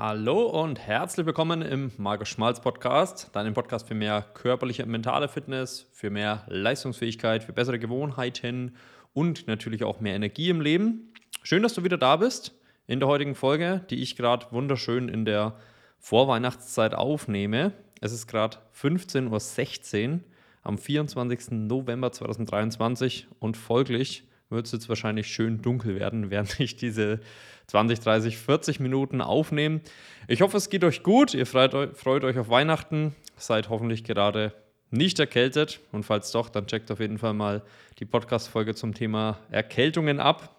Hallo und herzlich willkommen im Markus Schmalz Podcast, deinem Podcast für mehr körperliche und mentale Fitness, für mehr Leistungsfähigkeit, für bessere Gewohnheiten und natürlich auch mehr Energie im Leben. Schön, dass du wieder da bist in der heutigen Folge, die ich gerade wunderschön in der Vorweihnachtszeit aufnehme. Es ist gerade 15.16 Uhr am 24. November 2023 und folglich wird es jetzt wahrscheinlich schön dunkel werden, während ich diese 20, 30, 40 Minuten aufnehme. Ich hoffe, es geht euch gut. Ihr freut, freut euch auf Weihnachten. Seid hoffentlich gerade nicht erkältet. Und falls doch, dann checkt auf jeden Fall mal die Podcast-Folge zum Thema Erkältungen ab.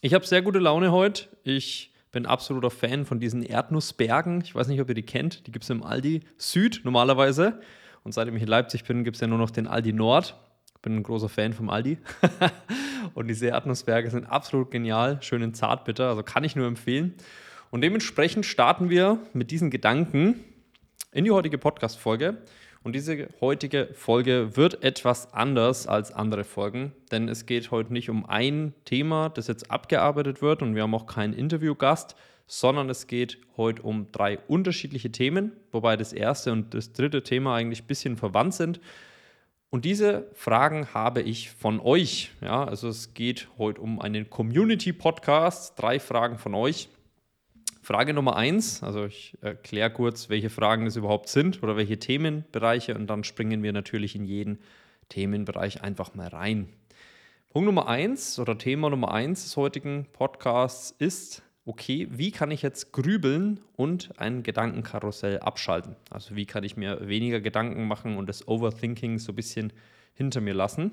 Ich habe sehr gute Laune heute. Ich bin absoluter Fan von diesen Erdnussbergen. Ich weiß nicht, ob ihr die kennt. Die gibt es im Aldi Süd normalerweise. Und seitdem ich in Leipzig bin, gibt es ja nur noch den Aldi Nord. Bin ein großer Fan vom Aldi. und diese Erdnussberge sind absolut genial, schön in Zartbitter, also kann ich nur empfehlen. Und dementsprechend starten wir mit diesen Gedanken in die heutige Podcast-Folge. Und diese heutige Folge wird etwas anders als andere Folgen, denn es geht heute nicht um ein Thema, das jetzt abgearbeitet wird und wir haben auch keinen Interviewgast, sondern es geht heute um drei unterschiedliche Themen, wobei das erste und das dritte Thema eigentlich ein bisschen verwandt sind. Und diese Fragen habe ich von euch. Ja, also es geht heute um einen Community-Podcast. Drei Fragen von euch. Frage Nummer eins, also ich erkläre kurz, welche Fragen es überhaupt sind oder welche Themenbereiche und dann springen wir natürlich in jeden Themenbereich einfach mal rein. Punkt Nummer eins oder Thema Nummer eins des heutigen Podcasts ist, okay, wie kann ich jetzt grübeln und ein Gedankenkarussell abschalten? Also wie kann ich mir weniger Gedanken machen und das Overthinking so ein bisschen hinter mir lassen?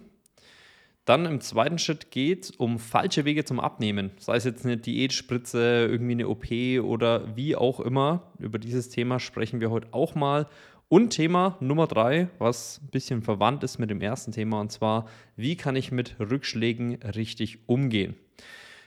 Dann im zweiten Schritt geht es um falsche Wege zum Abnehmen. Sei es jetzt eine Diätspritze, irgendwie eine OP oder wie auch immer. Über dieses Thema sprechen wir heute auch mal. Und Thema Nummer drei, was ein bisschen verwandt ist mit dem ersten Thema, und zwar, wie kann ich mit Rückschlägen richtig umgehen?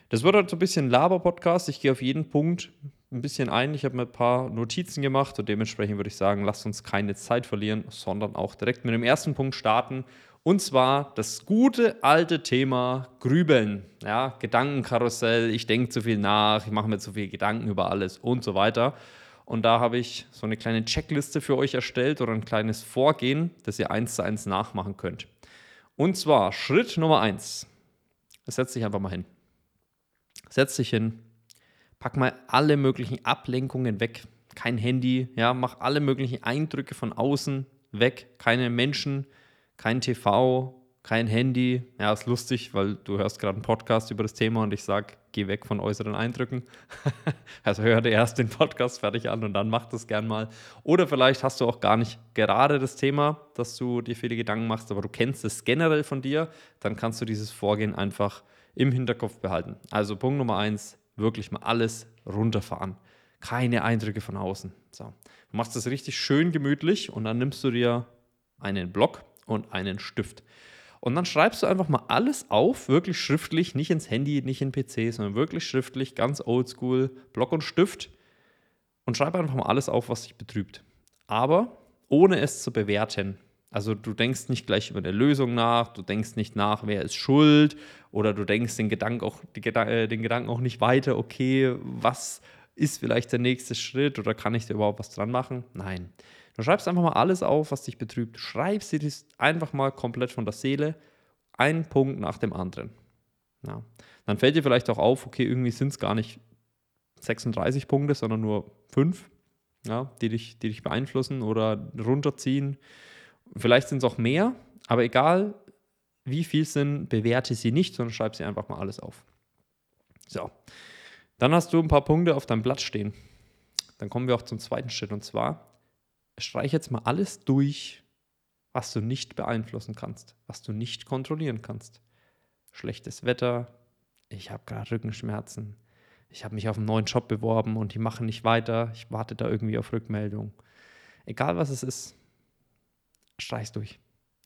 Das wird halt so ein bisschen Laber-Podcast. Ich gehe auf jeden Punkt ein bisschen ein. Ich habe mir ein paar Notizen gemacht und dementsprechend würde ich sagen, lasst uns keine Zeit verlieren, sondern auch direkt mit dem ersten Punkt starten. Und zwar das gute alte Thema Grübeln. Ja, Gedankenkarussell, ich denke zu viel nach, ich mache mir zu viel Gedanken über alles und so weiter. Und da habe ich so eine kleine Checkliste für euch erstellt oder ein kleines Vorgehen, das ihr eins zu eins nachmachen könnt. Und zwar Schritt Nummer eins. Setz dich einfach mal hin. Setz dich hin, pack mal alle möglichen Ablenkungen weg. Kein Handy, ja, mach alle möglichen Eindrücke von außen weg. Keine Menschen, kein TV, kein Handy. Ja, ist lustig, weil du hörst gerade einen Podcast über das Thema und ich sage, geh weg von äußeren Eindrücken. also hör dir erst den Podcast fertig an und dann mach das gern mal. Oder vielleicht hast du auch gar nicht gerade das Thema, dass du dir viele Gedanken machst, aber du kennst es generell von dir. Dann kannst du dieses Vorgehen einfach im Hinterkopf behalten. Also Punkt Nummer eins, wirklich mal alles runterfahren. Keine Eindrücke von außen. So. Du machst das richtig schön gemütlich und dann nimmst du dir einen Block und einen Stift. Und dann schreibst du einfach mal alles auf, wirklich schriftlich, nicht ins Handy, nicht in PC, sondern wirklich schriftlich, ganz oldschool, Block und Stift. Und schreib einfach mal alles auf, was dich betrübt. Aber ohne es zu bewerten. Also du denkst nicht gleich über eine Lösung nach, du denkst nicht nach, wer ist schuld, oder du denkst den Gedanken auch, äh, den Gedanken auch nicht weiter, okay, was ist vielleicht der nächste Schritt oder kann ich da überhaupt was dran machen? Nein. Du schreibst einfach mal alles auf, was dich betrübt. Schreibst dir das einfach mal komplett von der Seele, ein Punkt nach dem anderen. Ja. Dann fällt dir vielleicht auch auf, okay, irgendwie sind es gar nicht 36 Punkte, sondern nur 5, ja, die, dich, die dich beeinflussen oder runterziehen Vielleicht sind es auch mehr, aber egal wie viel sind, bewerte sie nicht, sondern schreib sie einfach mal alles auf. So, dann hast du ein paar Punkte auf deinem Blatt stehen. Dann kommen wir auch zum zweiten Schritt und zwar streich jetzt mal alles durch, was du nicht beeinflussen kannst, was du nicht kontrollieren kannst. Schlechtes Wetter, ich habe gerade Rückenschmerzen, ich habe mich auf einen neuen Job beworben und die machen nicht weiter, ich warte da irgendwie auf Rückmeldung. Egal was es ist, streich's durch.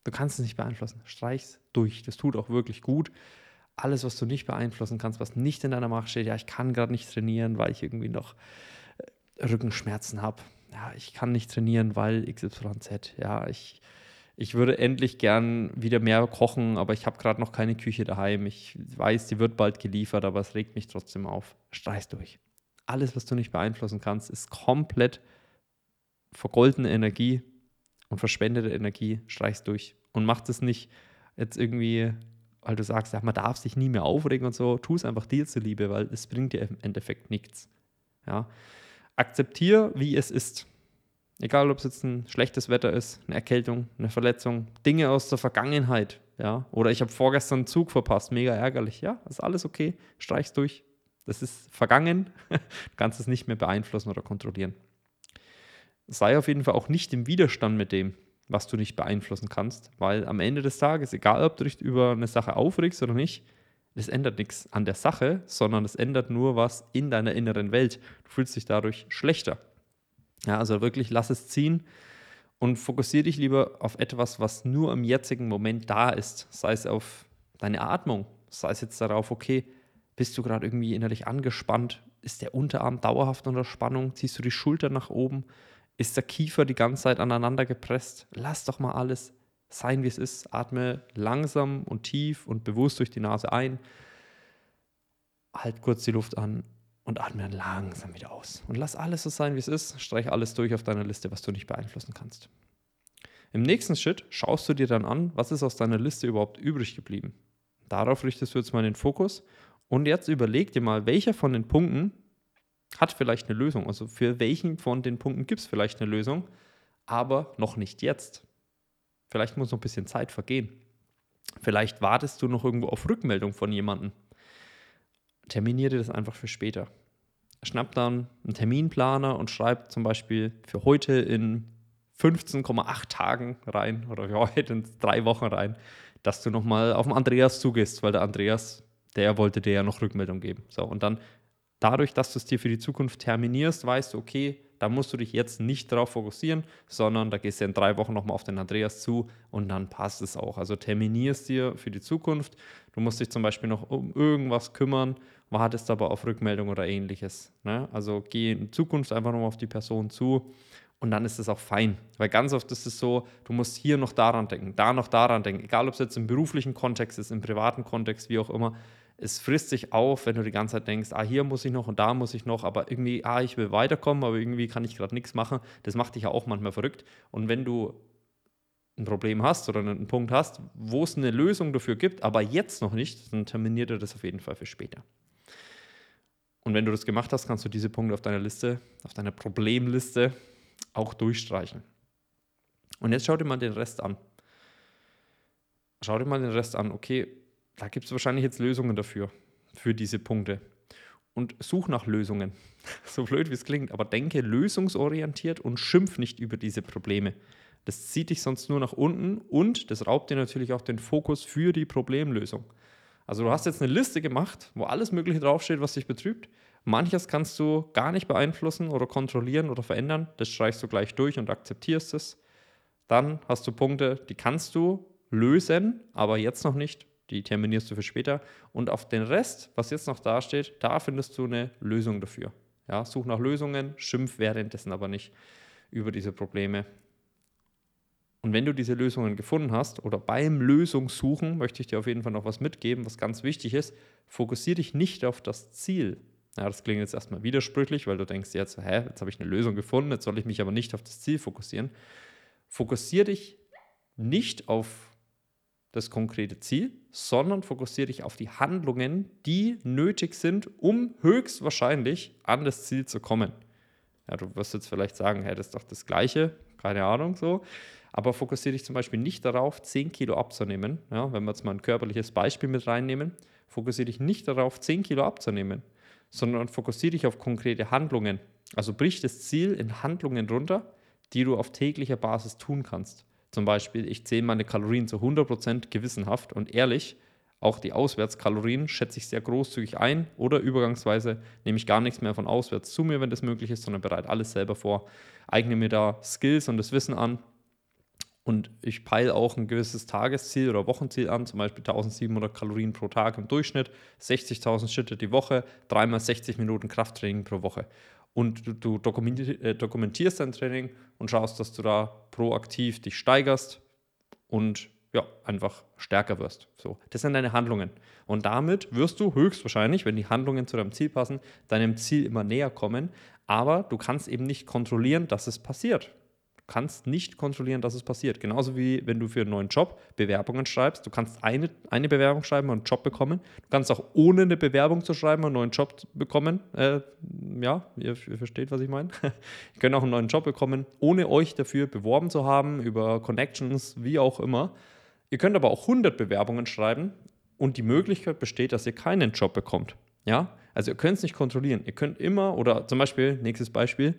Du kannst es nicht beeinflussen. Streich's durch. Das tut auch wirklich gut. Alles, was du nicht beeinflussen kannst, was nicht in deiner Macht steht, ja, ich kann gerade nicht trainieren, weil ich irgendwie noch äh, Rückenschmerzen habe. Ja, ich kann nicht trainieren, weil XYZ. Ja, ich, ich würde endlich gern wieder mehr kochen, aber ich habe gerade noch keine Küche daheim. Ich weiß, die wird bald geliefert, aber es regt mich trotzdem auf. Streich's durch. Alles, was du nicht beeinflussen kannst, ist komplett vergoldene Energie und verschwendete Energie. Streichst durch und mach das nicht jetzt irgendwie, weil du sagst, ja, man darf sich nie mehr aufregen und so. Tu es einfach dir zuliebe, weil es bringt dir im Endeffekt nichts. Ja. Akzeptier, wie es ist. Egal, ob es jetzt ein schlechtes Wetter ist, eine Erkältung, eine Verletzung, Dinge aus der Vergangenheit, ja. Oder ich habe vorgestern einen Zug verpasst, mega ärgerlich. Ja, ist alles okay, streich's durch. Das ist vergangen, du kannst es nicht mehr beeinflussen oder kontrollieren. Sei auf jeden Fall auch nicht im Widerstand mit dem, was du nicht beeinflussen kannst, weil am Ende des Tages, egal ob du dich über eine Sache aufregst oder nicht, das ändert nichts an der Sache, sondern es ändert nur was in deiner inneren Welt. Du fühlst dich dadurch schlechter. Ja, also wirklich lass es ziehen und fokussiere dich lieber auf etwas, was nur im jetzigen Moment da ist. Sei es auf deine Atmung, sei es jetzt darauf, okay, bist du gerade irgendwie innerlich angespannt? Ist der Unterarm dauerhaft unter Spannung? Ziehst du die Schulter nach oben? Ist der Kiefer die ganze Zeit aneinander gepresst? Lass doch mal alles sein, wie es ist. Atme langsam und tief und bewusst durch die Nase ein. Halt kurz die Luft an und atme dann langsam wieder aus. Und lass alles so sein, wie es ist. Streich alles durch auf deiner Liste, was du nicht beeinflussen kannst. Im nächsten Schritt schaust du dir dann an, was ist aus deiner Liste überhaupt übrig geblieben. Darauf richtest du jetzt mal den Fokus. Und jetzt überleg dir mal, welcher von den Punkten hat vielleicht eine Lösung. Also für welchen von den Punkten gibt es vielleicht eine Lösung, aber noch nicht jetzt. Vielleicht muss noch ein bisschen Zeit vergehen. Vielleicht wartest du noch irgendwo auf Rückmeldung von jemandem terminiere das einfach für später. Schnapp dann einen Terminplaner und schreib zum Beispiel für heute in 15,8 Tagen rein oder für heute in drei Wochen rein, dass du nochmal auf den Andreas zugehst, weil der Andreas, der wollte dir ja noch Rückmeldung geben. So, und dann dadurch, dass du es dir für die Zukunft terminierst, weißt du, okay, da musst du dich jetzt nicht darauf fokussieren, sondern da gehst du in drei Wochen nochmal auf den Andreas zu und dann passt es auch. Also terminierst dir für die Zukunft. Du musst dich zum Beispiel noch um irgendwas kümmern, wartest aber auf Rückmeldung oder ähnliches. Ne? Also geh in Zukunft einfach nochmal auf die Person zu und dann ist es auch fein. Weil ganz oft ist es so, du musst hier noch daran denken, da noch daran denken, egal ob es jetzt im beruflichen Kontext ist, im privaten Kontext, wie auch immer es frisst sich auf, wenn du die ganze Zeit denkst, ah, hier muss ich noch und da muss ich noch, aber irgendwie, ah, ich will weiterkommen, aber irgendwie kann ich gerade nichts machen. Das macht dich ja auch manchmal verrückt. Und wenn du ein Problem hast oder einen Punkt hast, wo es eine Lösung dafür gibt, aber jetzt noch nicht, dann terminiert er das auf jeden Fall für später. Und wenn du das gemacht hast, kannst du diese Punkte auf deiner Liste, auf deiner Problemliste auch durchstreichen. Und jetzt schau dir mal den Rest an. Schau dir mal den Rest an. Okay, da gibt es wahrscheinlich jetzt Lösungen dafür, für diese Punkte. Und such nach Lösungen. so blöd wie es klingt, aber denke lösungsorientiert und schimpf nicht über diese Probleme. Das zieht dich sonst nur nach unten und das raubt dir natürlich auch den Fokus für die Problemlösung. Also du hast jetzt eine Liste gemacht, wo alles Mögliche draufsteht, was dich betrübt. Manches kannst du gar nicht beeinflussen oder kontrollieren oder verändern. Das streichst du gleich durch und akzeptierst es. Dann hast du Punkte, die kannst du lösen, aber jetzt noch nicht die terminierst du für später. Und auf den Rest, was jetzt noch da steht, da findest du eine Lösung dafür. Ja, such nach Lösungen, schimpf währenddessen aber nicht über diese Probleme. Und wenn du diese Lösungen gefunden hast oder beim Lösungssuchen, möchte ich dir auf jeden Fall noch was mitgeben, was ganz wichtig ist, fokussiere dich nicht auf das Ziel. Ja, das klingt jetzt erstmal widersprüchlich, weil du denkst jetzt, hä, jetzt habe ich eine Lösung gefunden, jetzt soll ich mich aber nicht auf das Ziel fokussieren. Fokussiere dich nicht auf das konkrete Ziel, sondern fokussiere dich auf die Handlungen, die nötig sind, um höchstwahrscheinlich an das Ziel zu kommen. Ja, du wirst jetzt vielleicht sagen, hey, das ist doch das Gleiche, keine Ahnung so. Aber fokussiere dich zum Beispiel nicht darauf, 10 Kilo abzunehmen. Ja, wenn wir jetzt mal ein körperliches Beispiel mit reinnehmen, fokussiere dich nicht darauf, 10 Kilo abzunehmen, sondern fokussiere dich auf konkrete Handlungen. Also brich das Ziel in Handlungen runter, die du auf täglicher Basis tun kannst. Zum Beispiel, ich zähle meine Kalorien zu 100% gewissenhaft und ehrlich. Auch die Auswärtskalorien schätze ich sehr großzügig ein oder übergangsweise nehme ich gar nichts mehr von auswärts zu mir, wenn das möglich ist, sondern bereite alles selber vor, eigne mir da Skills und das Wissen an und ich peile auch ein gewisses Tagesziel oder Wochenziel an, zum Beispiel 1700 Kalorien pro Tag im Durchschnitt, 60.000 Schritte die Woche, dreimal 60 Minuten Krafttraining pro Woche und du, du äh, dokumentierst dein Training und schaust, dass du da proaktiv dich steigerst und ja, einfach stärker wirst. So, das sind deine Handlungen. Und damit wirst du höchstwahrscheinlich, wenn die Handlungen zu deinem Ziel passen, deinem Ziel immer näher kommen. Aber du kannst eben nicht kontrollieren, dass es passiert. Kannst nicht kontrollieren, dass es passiert. Genauso wie wenn du für einen neuen Job Bewerbungen schreibst. Du kannst eine, eine Bewerbung schreiben und einen Job bekommen. Du kannst auch ohne eine Bewerbung zu schreiben einen neuen Job bekommen. Äh, ja, ihr, ihr, versteht, was ich meine. ihr könnt auch einen neuen Job bekommen, ohne euch dafür beworben zu haben, über Connections, wie auch immer. Ihr könnt aber auch 100 Bewerbungen schreiben und die Möglichkeit besteht, dass ihr keinen Job bekommt. Ja, also ihr könnt es nicht kontrollieren. Ihr könnt immer, oder zum Beispiel, nächstes Beispiel,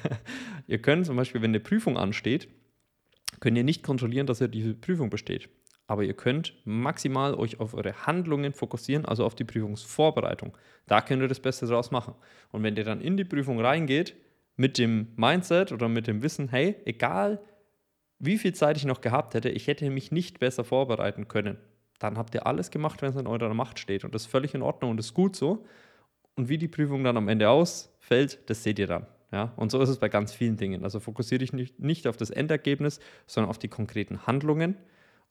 ihr könnt zum Beispiel, wenn eine Prüfung ansteht, könnt ihr nicht kontrollieren, dass ihr diese Prüfung besteht. Aber ihr könnt maximal euch auf eure Handlungen fokussieren, also auf die Prüfungsvorbereitung. Da könnt ihr das Beste draus machen. Und wenn ihr dann in die Prüfung reingeht, mit dem Mindset oder mit dem Wissen, hey, egal wie viel Zeit ich noch gehabt hätte, ich hätte mich nicht besser vorbereiten können. Dann habt ihr alles gemacht, wenn es in eurer Macht steht. Und das ist völlig in Ordnung und ist gut so. Und wie die Prüfung dann am Ende ausfällt, das seht ihr dann. Ja? Und so ist es bei ganz vielen Dingen. Also fokussiere dich nicht, nicht auf das Endergebnis, sondern auf die konkreten Handlungen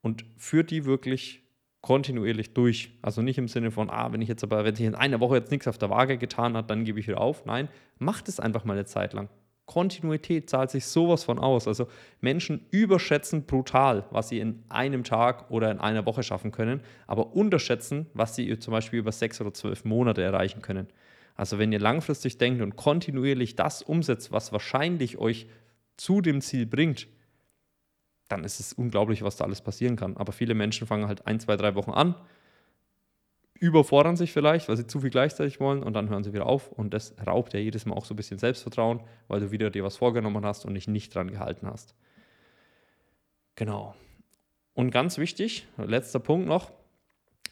und führe die wirklich kontinuierlich durch. Also nicht im Sinne von, ah, wenn ich jetzt aber, wenn sich in einer Woche jetzt nichts auf der Waage getan hat, dann gebe ich wieder auf. Nein, macht es einfach mal eine Zeit lang. Kontinuität zahlt sich sowas von aus. Also Menschen überschätzen brutal, was sie in einem Tag oder in einer Woche schaffen können, aber unterschätzen, was sie zum Beispiel über sechs oder zwölf Monate erreichen können. Also wenn ihr langfristig denkt und kontinuierlich das umsetzt, was wahrscheinlich euch zu dem Ziel bringt, dann ist es unglaublich, was da alles passieren kann. Aber viele Menschen fangen halt ein, zwei, drei Wochen an, überfordern sich vielleicht, weil sie zu viel gleichzeitig wollen und dann hören sie wieder auf und das raubt ja jedes Mal auch so ein bisschen Selbstvertrauen, weil du wieder dir was vorgenommen hast und dich nicht dran gehalten hast. Genau. Und ganz wichtig, letzter Punkt noch,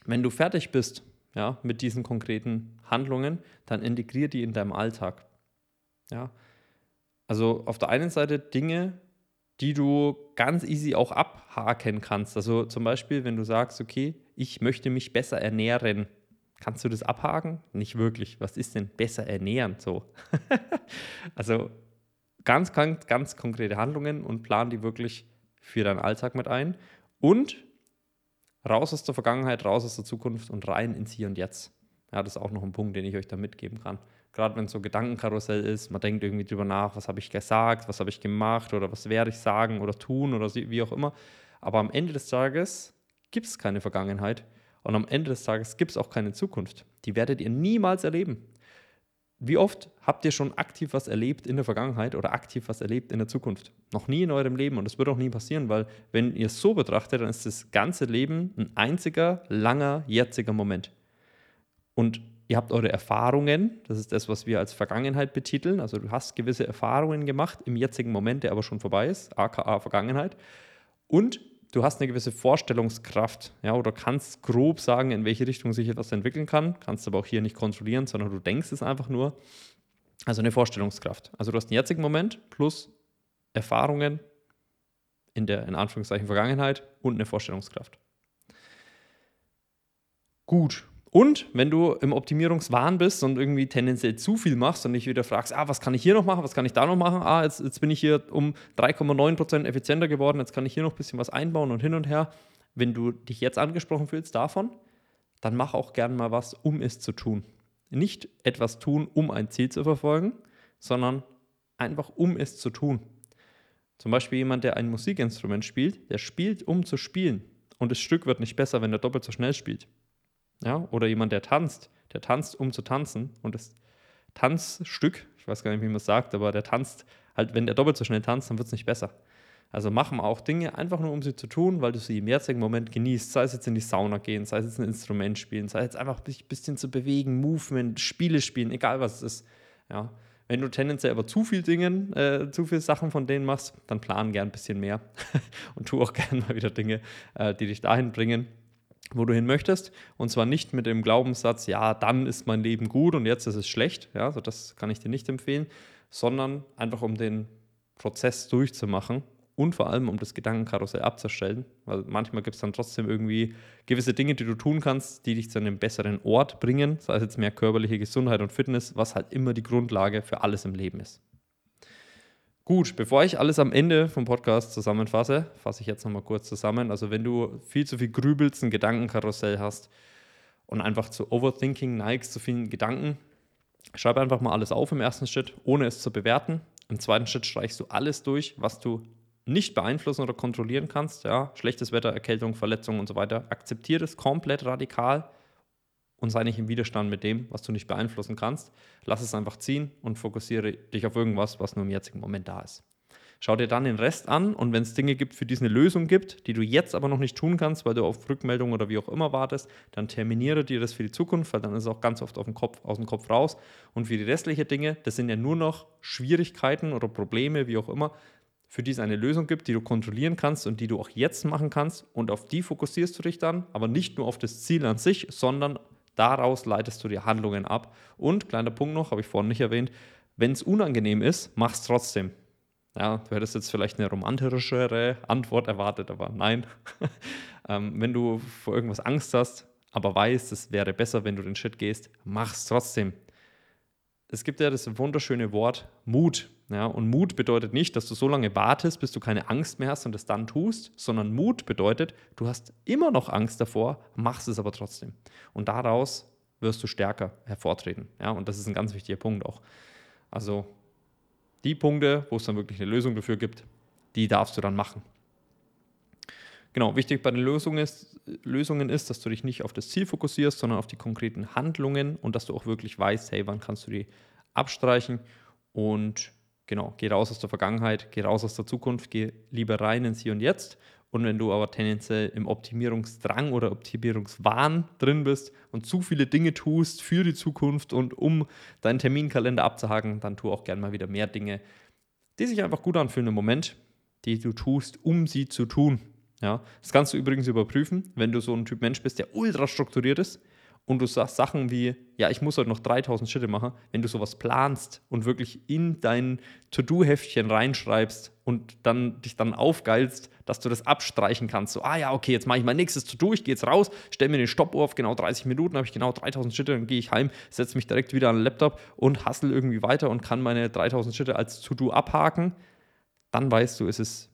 wenn du fertig bist ja, mit diesen konkreten Handlungen, dann integrier die in deinem Alltag. Ja. Also auf der einen Seite Dinge, die du ganz easy auch abhaken kannst. Also zum Beispiel, wenn du sagst, okay, ich möchte mich besser ernähren. Kannst du das abhaken? Nicht wirklich. Was ist denn besser ernähren? So. also ganz, ganz, ganz konkrete Handlungen und plan die wirklich für deinen Alltag mit ein. Und raus aus der Vergangenheit, raus aus der Zukunft und rein ins Hier und Jetzt. Ja, das ist auch noch ein Punkt, den ich euch da mitgeben kann. Gerade wenn es so Gedankenkarussell ist, man denkt irgendwie drüber nach, was habe ich gesagt, was habe ich gemacht oder was werde ich sagen oder tun oder wie auch immer. Aber am Ende des Tages gibt es keine Vergangenheit und am Ende des Tages gibt es auch keine Zukunft. Die werdet ihr niemals erleben. Wie oft habt ihr schon aktiv was erlebt in der Vergangenheit oder aktiv was erlebt in der Zukunft? Noch nie in eurem Leben und das wird auch nie passieren, weil wenn ihr es so betrachtet, dann ist das ganze Leben ein einziger, langer, jetziger Moment. Und ihr habt eure Erfahrungen, das ist das, was wir als Vergangenheit betiteln. Also du hast gewisse Erfahrungen gemacht im jetzigen Moment, der aber schon vorbei ist, aka Vergangenheit. Und du hast eine gewisse Vorstellungskraft, ja, oder kannst grob sagen, in welche Richtung sich etwas entwickeln kann, kannst aber auch hier nicht kontrollieren, sondern du denkst es einfach nur. Also eine Vorstellungskraft. Also du hast einen jetzigen Moment plus Erfahrungen in der in Anführungszeichen Vergangenheit und eine Vorstellungskraft. Gut, und wenn du im Optimierungswahn bist und irgendwie tendenziell zu viel machst und dich wieder fragst, ah, was kann ich hier noch machen, was kann ich da noch machen, ah, jetzt, jetzt bin ich hier um 3,9% effizienter geworden, jetzt kann ich hier noch ein bisschen was einbauen und hin und her. Wenn du dich jetzt angesprochen fühlst davon, dann mach auch gern mal was, um es zu tun. Nicht etwas tun, um ein Ziel zu verfolgen, sondern einfach um es zu tun. Zum Beispiel jemand, der ein Musikinstrument spielt, der spielt, um zu spielen. Und das Stück wird nicht besser, wenn er doppelt so schnell spielt. Ja? Oder jemand, der tanzt, der tanzt, um zu tanzen. Und das Tanzstück, ich weiß gar nicht, wie man es sagt, aber der tanzt halt, wenn der doppelt so schnell tanzt, dann wird es nicht besser. Also machen wir auch Dinge einfach nur, um sie zu tun, weil du sie im jetzigen Moment genießt. Sei es jetzt in die Sauna gehen, sei es jetzt ein Instrument spielen, sei es jetzt einfach ein bisschen zu bewegen, Movement, Spiele spielen, egal was es ist. Ja. Wenn du tendenziell aber zu viel Dingen, äh, zu viele Sachen von denen machst, dann plan gern ein bisschen mehr und tu auch gern mal wieder Dinge, äh, die dich dahin bringen wo du hin möchtest. Und zwar nicht mit dem Glaubenssatz, ja, dann ist mein Leben gut und jetzt ist es schlecht. Ja, also das kann ich dir nicht empfehlen, sondern einfach um den Prozess durchzumachen und vor allem um das Gedankenkarussell abzustellen. Weil manchmal gibt es dann trotzdem irgendwie gewisse Dinge, die du tun kannst, die dich zu einem besseren Ort bringen, sei es jetzt mehr körperliche Gesundheit und Fitness, was halt immer die Grundlage für alles im Leben ist. Gut, bevor ich alles am Ende vom Podcast zusammenfasse, fasse ich jetzt nochmal kurz zusammen. Also wenn du viel zu viel grübelst, ein Gedankenkarussell hast und einfach zu Overthinking neigst, zu vielen Gedanken, schreib einfach mal alles auf im ersten Schritt, ohne es zu bewerten. Im zweiten Schritt streichst du alles durch, was du nicht beeinflussen oder kontrollieren kannst. Ja, schlechtes Wetter, Erkältung, Verletzungen und so weiter. Akzeptiere es komplett radikal und sei nicht im Widerstand mit dem, was du nicht beeinflussen kannst. Lass es einfach ziehen und fokussiere dich auf irgendwas, was nur im jetzigen Moment da ist. Schau dir dann den Rest an und wenn es Dinge gibt, für die es eine Lösung gibt, die du jetzt aber noch nicht tun kannst, weil du auf Rückmeldung oder wie auch immer wartest, dann terminiere dir das für die Zukunft, weil dann ist es auch ganz oft auf Kopf, aus dem Kopf raus. Und für die restlichen Dinge, das sind ja nur noch Schwierigkeiten oder Probleme, wie auch immer, für die es eine Lösung gibt, die du kontrollieren kannst und die du auch jetzt machen kannst. Und auf die fokussierst du dich dann, aber nicht nur auf das Ziel an sich, sondern Daraus leitest du dir Handlungen ab. Und, kleiner Punkt noch, habe ich vorhin nicht erwähnt, wenn es unangenehm ist, mach es trotzdem. Ja, du hättest jetzt vielleicht eine romantischere Antwort erwartet, aber nein. ähm, wenn du vor irgendwas Angst hast, aber weißt, es wäre besser, wenn du den Schritt gehst, mach es trotzdem. Es gibt ja das wunderschöne Wort Mut. Ja, und Mut bedeutet nicht, dass du so lange wartest, bis du keine Angst mehr hast und es dann tust, sondern Mut bedeutet, du hast immer noch Angst davor, machst es aber trotzdem. Und daraus wirst du stärker hervortreten. Ja, und das ist ein ganz wichtiger Punkt auch. Also die Punkte, wo es dann wirklich eine Lösung dafür gibt, die darfst du dann machen. Genau, wichtig bei den Lösungen ist, Lösungen ist, dass du dich nicht auf das Ziel fokussierst, sondern auf die konkreten Handlungen und dass du auch wirklich weißt, hey, wann kannst du die abstreichen und genau, geh raus aus der Vergangenheit, geh raus aus der Zukunft, geh lieber rein ins Hier und Jetzt. Und wenn du aber tendenziell im Optimierungsdrang oder Optimierungswahn drin bist und zu viele Dinge tust für die Zukunft und um deinen Terminkalender abzuhaken, dann tu auch gerne mal wieder mehr Dinge, die sich einfach gut anfühlen im Moment, die du tust, um sie zu tun. Ja, das kannst du übrigens überprüfen, wenn du so ein Typ Mensch bist, der ultra strukturiert ist und du sagst Sachen wie, ja, ich muss heute noch 3000 Schritte machen, wenn du sowas planst und wirklich in dein To-Do-Heftchen reinschreibst und dann dich dann aufgeilst, dass du das abstreichen kannst. So, ah ja, okay, jetzt mache ich mein nächstes To-Do, ich gehe jetzt raus, stelle mir den Stoppuhr auf genau 30 Minuten, habe ich genau 3000 Schritte, dann gehe ich heim, setze mich direkt wieder an den Laptop und hassel irgendwie weiter und kann meine 3000 Schritte als To-Do abhaken. Dann weißt du, es ist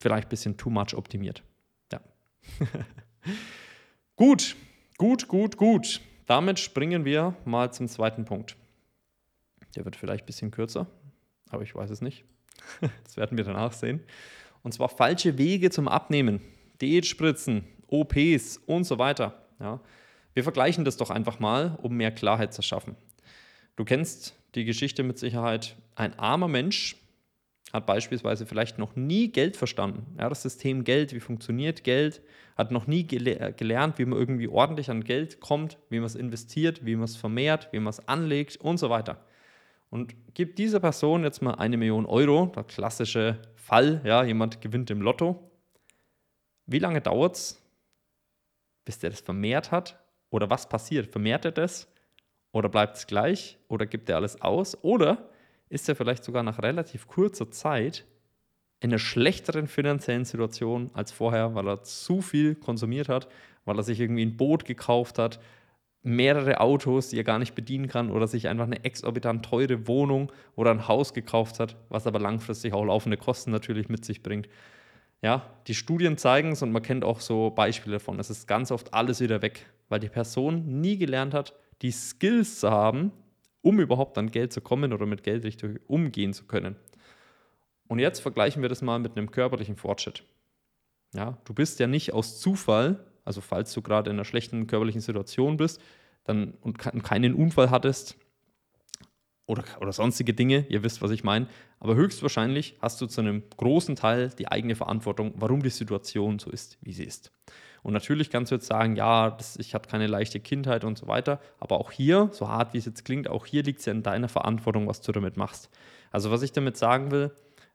vielleicht ein bisschen too much optimiert. Gut, Gut, gut, gut. Damit springen wir mal zum zweiten Punkt. Der wird vielleicht ein bisschen kürzer, aber ich weiß es nicht. Das werden wir danach sehen. Und zwar falsche Wege zum Abnehmen. Diätspritzen, OPs und so weiter. Ja. Wir vergleichen das doch einfach mal, um mehr Klarheit zu schaffen. Du kennst die Geschichte mit Sicherheit. Ein armer Mensch hat beispielsweise vielleicht noch nie Geld verstanden. Ja, das System Geld, wie funktioniert Geld, hat noch nie gele gelernt, wie man irgendwie ordentlich an Geld kommt, wie man es investiert, wie man es vermehrt, wie man es anlegt und so weiter. Und gibt dieser Person jetzt mal eine Million Euro, der klassische Fall, ja, jemand gewinnt im Lotto. Wie lange dauert es, bis der das vermehrt hat? Oder was passiert? Vermehrt er das? Oder bleibt es gleich? Oder gibt er alles aus? Oder ist er vielleicht sogar nach relativ kurzer Zeit in einer schlechteren finanziellen Situation als vorher, weil er zu viel konsumiert hat, weil er sich irgendwie ein Boot gekauft hat, mehrere Autos, die er gar nicht bedienen kann oder sich einfach eine exorbitant teure Wohnung oder ein Haus gekauft hat, was aber langfristig auch laufende Kosten natürlich mit sich bringt. Ja, die Studien zeigen es und man kennt auch so Beispiele davon. Es ist ganz oft alles wieder weg, weil die Person nie gelernt hat, die Skills zu haben, um überhaupt an Geld zu kommen oder mit Geld richtig umgehen zu können. Und jetzt vergleichen wir das mal mit einem körperlichen Fortschritt. Ja, du bist ja nicht aus Zufall, also falls du gerade in einer schlechten körperlichen Situation bist dann, und keinen Unfall hattest oder, oder sonstige Dinge, ihr wisst, was ich meine, aber höchstwahrscheinlich hast du zu einem großen Teil die eigene Verantwortung, warum die Situation so ist, wie sie ist. Und natürlich kannst du jetzt sagen, ja, das, ich hatte keine leichte Kindheit und so weiter. Aber auch hier, so hart wie es jetzt klingt, auch hier liegt es ja in deiner Verantwortung, was du damit machst. Also was ich damit sagen will,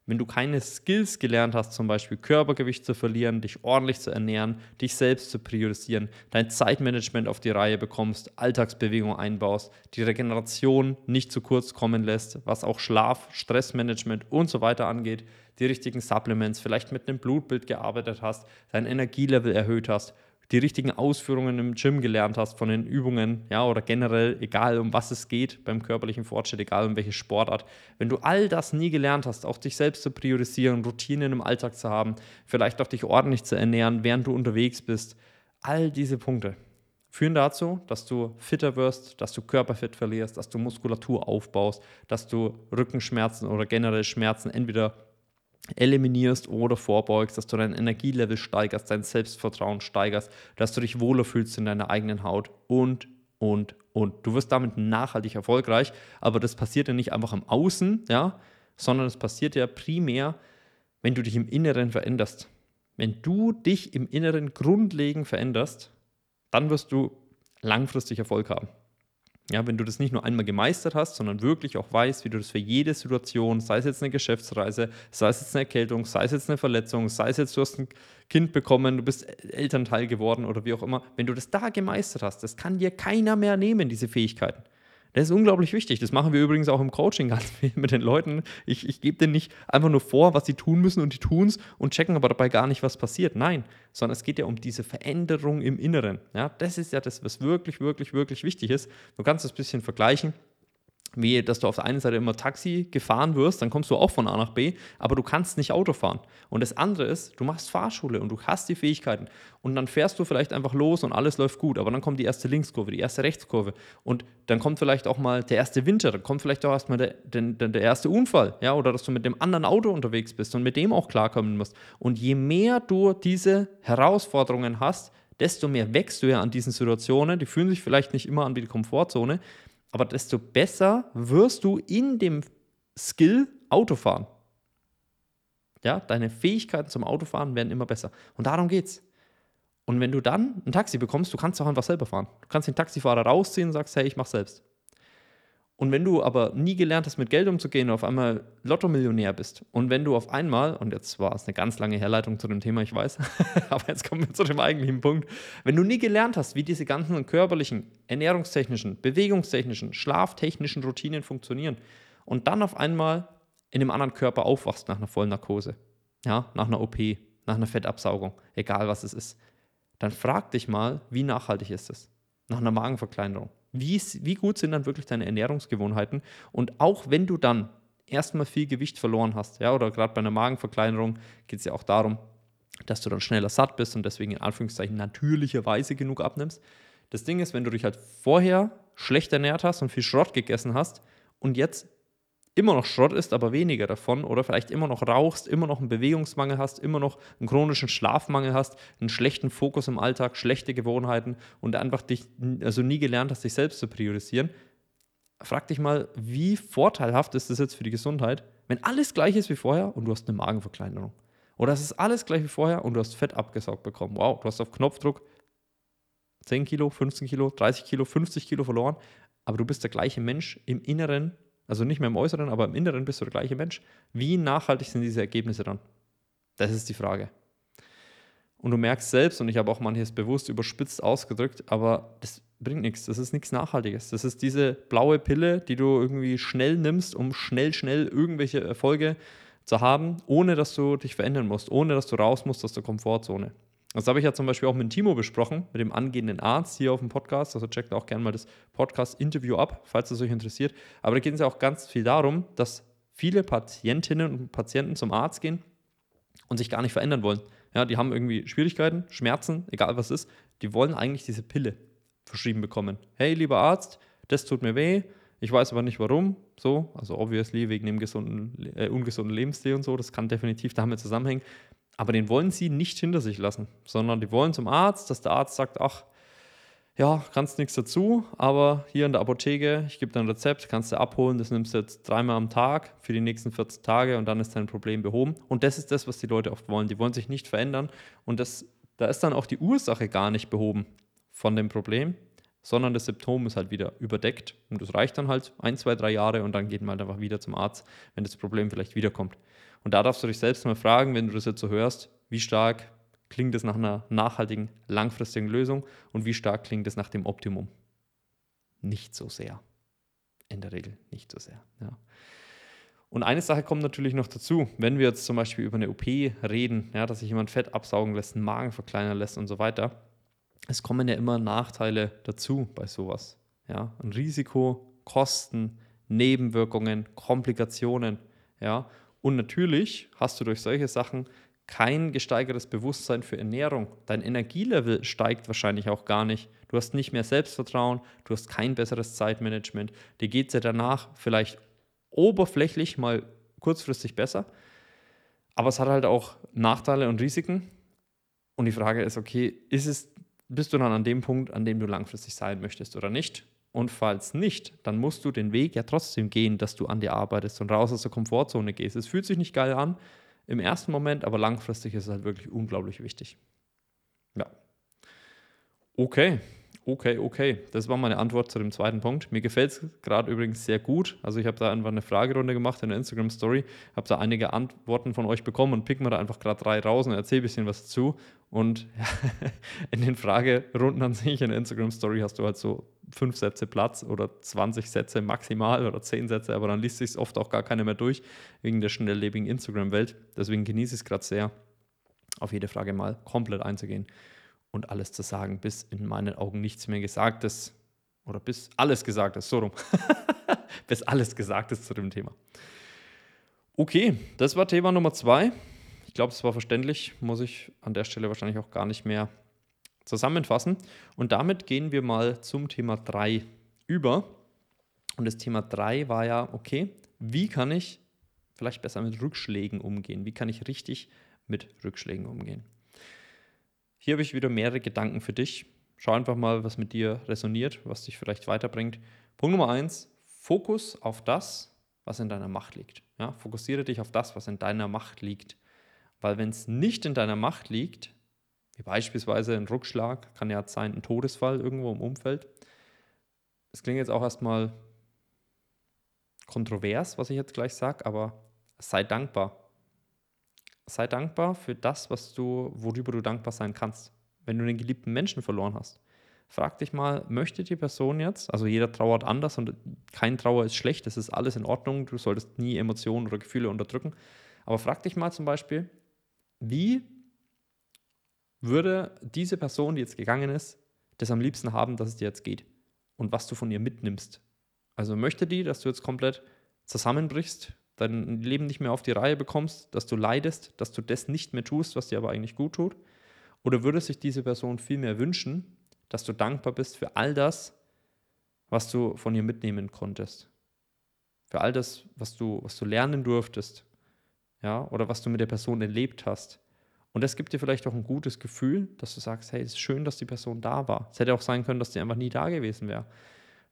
wenn du keine Skills gelernt hast, zum Beispiel Körpergewicht zu verlieren, dich ordentlich zu ernähren, dich selbst zu priorisieren, dein Zeitmanagement auf die Reihe bekommst, Alltagsbewegung einbaust, die Regeneration nicht zu kurz kommen lässt, was auch Schlaf, Stressmanagement und so weiter angeht, die richtigen Supplements, vielleicht mit einem Blutbild gearbeitet hast, dein Energielevel erhöht hast, die richtigen Ausführungen im Gym gelernt hast von den Übungen, ja, oder generell, egal um was es geht beim körperlichen Fortschritt, egal um welche Sportart, wenn du all das nie gelernt hast, auch dich selbst zu priorisieren, Routinen im Alltag zu haben, vielleicht auch dich ordentlich zu ernähren, während du unterwegs bist, all diese Punkte führen dazu, dass du fitter wirst, dass du Körperfett verlierst, dass du Muskulatur aufbaust, dass du Rückenschmerzen oder generell Schmerzen entweder eliminierst oder vorbeugst, dass du dein Energielevel steigerst, dein Selbstvertrauen steigerst, dass du dich wohler fühlst in deiner eigenen Haut und, und, und. Du wirst damit nachhaltig erfolgreich, aber das passiert ja nicht einfach im Außen, ja, sondern es passiert ja primär, wenn du dich im Inneren veränderst. Wenn du dich im Inneren grundlegend veränderst, dann wirst du langfristig Erfolg haben. Ja, wenn du das nicht nur einmal gemeistert hast, sondern wirklich auch weißt, wie du das für jede Situation, sei es jetzt eine Geschäftsreise, sei es jetzt eine Erkältung, sei es jetzt eine Verletzung, sei es jetzt du hast ein Kind bekommen, du bist Elternteil geworden oder wie auch immer, wenn du das da gemeistert hast, das kann dir keiner mehr nehmen, diese Fähigkeiten. Das ist unglaublich wichtig. Das machen wir übrigens auch im Coaching ganz viel mit den Leuten. Ich, ich gebe denen nicht einfach nur vor, was sie tun müssen und die tun es und checken aber dabei gar nicht, was passiert. Nein, sondern es geht ja um diese Veränderung im Inneren. Ja, das ist ja das, was wirklich, wirklich, wirklich wichtig ist. Du kannst das ein bisschen vergleichen wie dass du auf der einen Seite immer Taxi gefahren wirst, dann kommst du auch von A nach B, aber du kannst nicht Auto fahren. Und das andere ist, du machst Fahrschule und du hast die Fähigkeiten und dann fährst du vielleicht einfach los und alles läuft gut, aber dann kommt die erste Linkskurve, die erste Rechtskurve und dann kommt vielleicht auch mal der erste Winter, dann kommt vielleicht auch erstmal der, der, der erste Unfall, ja, oder dass du mit dem anderen Auto unterwegs bist und mit dem auch klarkommen musst. Und je mehr du diese Herausforderungen hast, desto mehr wächst du ja an diesen Situationen, die fühlen sich vielleicht nicht immer an wie die Komfortzone, aber desto besser wirst du in dem Skill Autofahren. Ja, deine Fähigkeiten zum Autofahren werden immer besser. Und darum geht's. Und wenn du dann ein Taxi bekommst, du kannst auch einfach selber fahren. Du kannst den Taxifahrer rausziehen und sagst, hey, ich mach selbst. Und wenn du aber nie gelernt hast, mit Geld umzugehen und auf einmal Lotto-Millionär bist und wenn du auf einmal, und jetzt war es eine ganz lange Herleitung zu dem Thema, ich weiß, aber jetzt kommen wir zu dem eigentlichen Punkt, wenn du nie gelernt hast, wie diese ganzen körperlichen, ernährungstechnischen, bewegungstechnischen, schlaftechnischen Routinen funktionieren und dann auf einmal in einem anderen Körper aufwachst nach einer Vollnarkose, ja, nach einer OP, nach einer Fettabsaugung, egal was es ist, dann frag dich mal, wie nachhaltig ist es? Nach einer Magenverkleinerung wie, wie gut sind dann wirklich deine Ernährungsgewohnheiten? Und auch wenn du dann erstmal viel Gewicht verloren hast, ja, oder gerade bei einer Magenverkleinerung geht es ja auch darum, dass du dann schneller satt bist und deswegen in Anführungszeichen natürlicherweise genug abnimmst. Das Ding ist, wenn du dich halt vorher schlecht ernährt hast und viel Schrott gegessen hast und jetzt immer noch Schrott ist, aber weniger davon oder vielleicht immer noch rauchst, immer noch einen Bewegungsmangel hast, immer noch einen chronischen Schlafmangel hast, einen schlechten Fokus im Alltag, schlechte Gewohnheiten und einfach dich also nie gelernt hast, dich selbst zu priorisieren, frag dich mal, wie vorteilhaft ist das jetzt für die Gesundheit, wenn alles gleich ist wie vorher und du hast eine Magenverkleinerung. Oder es ist alles gleich wie vorher und du hast Fett abgesaugt bekommen. Wow, du hast auf Knopfdruck 10 Kilo, 15 Kilo, 30 Kilo, 50 Kilo verloren, aber du bist der gleiche Mensch im Inneren also nicht mehr im Äußeren, aber im Inneren bist du der gleiche Mensch. Wie nachhaltig sind diese Ergebnisse dann? Das ist die Frage. Und du merkst selbst, und ich habe auch manches bewusst überspitzt ausgedrückt, aber das bringt nichts. Das ist nichts Nachhaltiges. Das ist diese blaue Pille, die du irgendwie schnell nimmst, um schnell, schnell irgendwelche Erfolge zu haben, ohne dass du dich verändern musst, ohne dass du raus musst aus der Komfortzone. Das habe ich ja zum Beispiel auch mit Timo besprochen, mit dem angehenden Arzt hier auf dem Podcast. Also checkt auch gerne mal das Podcast-Interview ab, falls es euch interessiert. Aber da geht es ja auch ganz viel darum, dass viele Patientinnen und Patienten zum Arzt gehen und sich gar nicht verändern wollen. Ja, die haben irgendwie Schwierigkeiten, Schmerzen, egal was ist. Die wollen eigentlich diese Pille verschrieben bekommen. Hey, lieber Arzt, das tut mir weh. Ich weiß aber nicht warum. So, also obviously wegen dem gesunden, äh, ungesunden Lebensstil und so. Das kann definitiv damit zusammenhängen. Aber den wollen sie nicht hinter sich lassen, sondern die wollen zum Arzt, dass der Arzt sagt, ach, ja, kannst nichts dazu, aber hier in der Apotheke, ich gebe dir ein Rezept, kannst du abholen, das nimmst du jetzt dreimal am Tag für die nächsten 14 Tage und dann ist dein Problem behoben. Und das ist das, was die Leute oft wollen. Die wollen sich nicht verändern und das, da ist dann auch die Ursache gar nicht behoben von dem Problem, sondern das Symptom ist halt wieder überdeckt und das reicht dann halt ein, zwei, drei Jahre und dann geht man halt einfach wieder zum Arzt, wenn das Problem vielleicht wiederkommt. Und da darfst du dich selbst mal fragen, wenn du das jetzt so hörst, wie stark klingt es nach einer nachhaltigen, langfristigen Lösung und wie stark klingt es nach dem Optimum? Nicht so sehr. In der Regel nicht so sehr. Ja. Und eine Sache kommt natürlich noch dazu, wenn wir jetzt zum Beispiel über eine OP reden, ja, dass sich jemand Fett absaugen lässt, einen Magen verkleinern lässt und so weiter, es kommen ja immer Nachteile dazu bei sowas. Ja, ein Risiko, Kosten, Nebenwirkungen, Komplikationen. Ja, und natürlich hast du durch solche Sachen kein gesteigertes Bewusstsein für Ernährung. Dein Energielevel steigt wahrscheinlich auch gar nicht. Du hast nicht mehr Selbstvertrauen, du hast kein besseres Zeitmanagement. Dir geht es ja danach vielleicht oberflächlich mal kurzfristig besser, aber es hat halt auch Nachteile und Risiken. Und die Frage ist, okay, ist es, bist du dann an dem Punkt, an dem du langfristig sein möchtest oder nicht? Und falls nicht, dann musst du den Weg ja trotzdem gehen, dass du an dir arbeitest und raus aus der Komfortzone gehst. Es fühlt sich nicht geil an, im ersten Moment, aber langfristig ist es halt wirklich unglaublich wichtig. Ja. Okay, okay, okay. Das war meine Antwort zu dem zweiten Punkt. Mir gefällt es gerade übrigens sehr gut. Also ich habe da einfach eine Fragerunde gemacht in der Instagram Story, habe da einige Antworten von euch bekommen und pick mir da einfach gerade drei raus und erzähle ein bisschen was dazu. Und ja, in den Fragerunden an sich in der Instagram Story hast du halt so fünf Sätze Platz oder 20 Sätze maximal oder 10 Sätze, aber dann liest sich oft auch gar keiner mehr durch, wegen der schnelllebigen Instagram-Welt. Deswegen genieße ich es gerade sehr, auf jede Frage mal komplett einzugehen und alles zu sagen, bis in meinen Augen nichts mehr gesagt ist oder bis alles gesagt ist, so rum. bis alles gesagt ist zu dem Thema. Okay, das war Thema Nummer zwei. Ich glaube, es war verständlich, muss ich an der Stelle wahrscheinlich auch gar nicht mehr zusammenfassen. Und damit gehen wir mal zum Thema 3 über. Und das Thema 3 war ja, okay, wie kann ich vielleicht besser mit Rückschlägen umgehen? Wie kann ich richtig mit Rückschlägen umgehen? Hier habe ich wieder mehrere Gedanken für dich. Schau einfach mal, was mit dir resoniert, was dich vielleicht weiterbringt. Punkt Nummer 1, Fokus auf das, was in deiner Macht liegt. Ja, fokussiere dich auf das, was in deiner Macht liegt. Weil wenn es nicht in deiner Macht liegt, wie beispielsweise ein Rückschlag, kann ja sein, ein Todesfall irgendwo im Umfeld. Es klingt jetzt auch erstmal kontrovers, was ich jetzt gleich sage, aber sei dankbar. Sei dankbar für das, was du, worüber du dankbar sein kannst. Wenn du einen geliebten Menschen verloren hast, frag dich mal, möchte die Person jetzt, also jeder trauert anders und kein Trauer ist schlecht, es ist alles in Ordnung, du solltest nie Emotionen oder Gefühle unterdrücken, aber frag dich mal zum Beispiel, wie würde diese Person, die jetzt gegangen ist, das am liebsten haben, dass es dir jetzt geht und was du von ihr mitnimmst. Also möchte die, dass du jetzt komplett zusammenbrichst, dein Leben nicht mehr auf die Reihe bekommst, dass du leidest, dass du das nicht mehr tust, was dir aber eigentlich gut tut? Oder würde sich diese Person vielmehr wünschen, dass du dankbar bist für all das, was du von ihr mitnehmen konntest? Für all das, was du, was du lernen durftest, ja, oder was du mit der Person erlebt hast. Und das gibt dir vielleicht auch ein gutes Gefühl, dass du sagst, hey, es ist schön, dass die Person da war. Es hätte auch sein können, dass die einfach nie da gewesen wäre.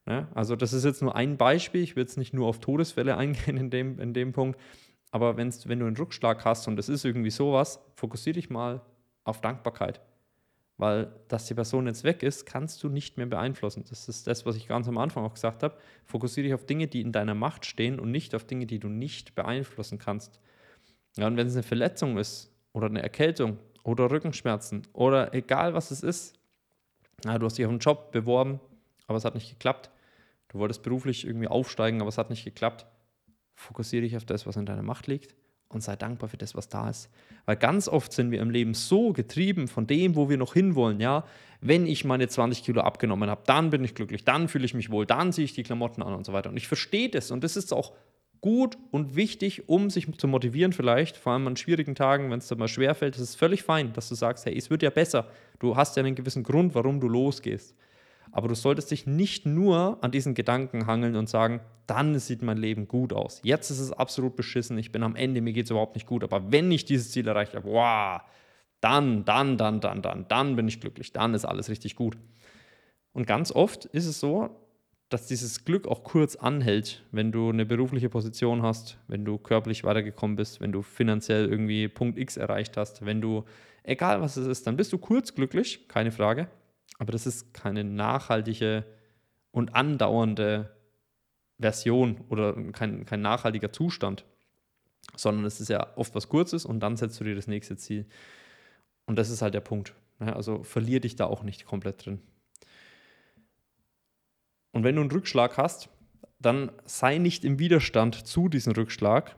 Ne? Also das ist jetzt nur ein Beispiel. Ich will jetzt nicht nur auf Todesfälle eingehen in dem, in dem Punkt. Aber wenn's, wenn du einen Rückschlag hast und es ist irgendwie sowas, fokussiere dich mal auf Dankbarkeit. Weil, dass die Person jetzt weg ist, kannst du nicht mehr beeinflussen. Das ist das, was ich ganz am Anfang auch gesagt habe. Fokussiere dich auf Dinge, die in deiner Macht stehen und nicht auf Dinge, die du nicht beeinflussen kannst. Ja, und wenn es eine Verletzung ist, oder eine Erkältung oder Rückenschmerzen oder egal was es ist. Ja, du hast dich auf einen Job beworben, aber es hat nicht geklappt. Du wolltest beruflich irgendwie aufsteigen, aber es hat nicht geklappt. Fokussiere dich auf das, was in deiner Macht liegt und sei dankbar für das, was da ist. Weil ganz oft sind wir im Leben so getrieben von dem, wo wir noch hinwollen. Ja, wenn ich meine 20 Kilo abgenommen habe, dann bin ich glücklich, dann fühle ich mich wohl, dann ziehe ich die Klamotten an und so weiter. Und ich verstehe das und das ist auch gut und wichtig, um sich zu motivieren vielleicht, vor allem an schwierigen Tagen, wenn es dir mal schwerfällt, ist es völlig fein, dass du sagst, hey, es wird ja besser. Du hast ja einen gewissen Grund, warum du losgehst. Aber du solltest dich nicht nur an diesen Gedanken hangeln und sagen, dann sieht mein Leben gut aus. Jetzt ist es absolut beschissen, ich bin am Ende, mir geht es überhaupt nicht gut. Aber wenn ich dieses Ziel erreicht habe, wow, dann, dann, dann, dann, dann, dann bin ich glücklich, dann ist alles richtig gut. Und ganz oft ist es so, dass dieses Glück auch kurz anhält, wenn du eine berufliche Position hast, wenn du körperlich weitergekommen bist, wenn du finanziell irgendwie Punkt X erreicht hast, wenn du, egal was es ist, dann bist du kurz glücklich, keine Frage, aber das ist keine nachhaltige und andauernde Version oder kein, kein nachhaltiger Zustand, sondern es ist ja oft was Kurzes und dann setzt du dir das nächste Ziel. Und das ist halt der Punkt. Ne? Also verlier dich da auch nicht komplett drin. Und wenn du einen Rückschlag hast, dann sei nicht im Widerstand zu diesem Rückschlag,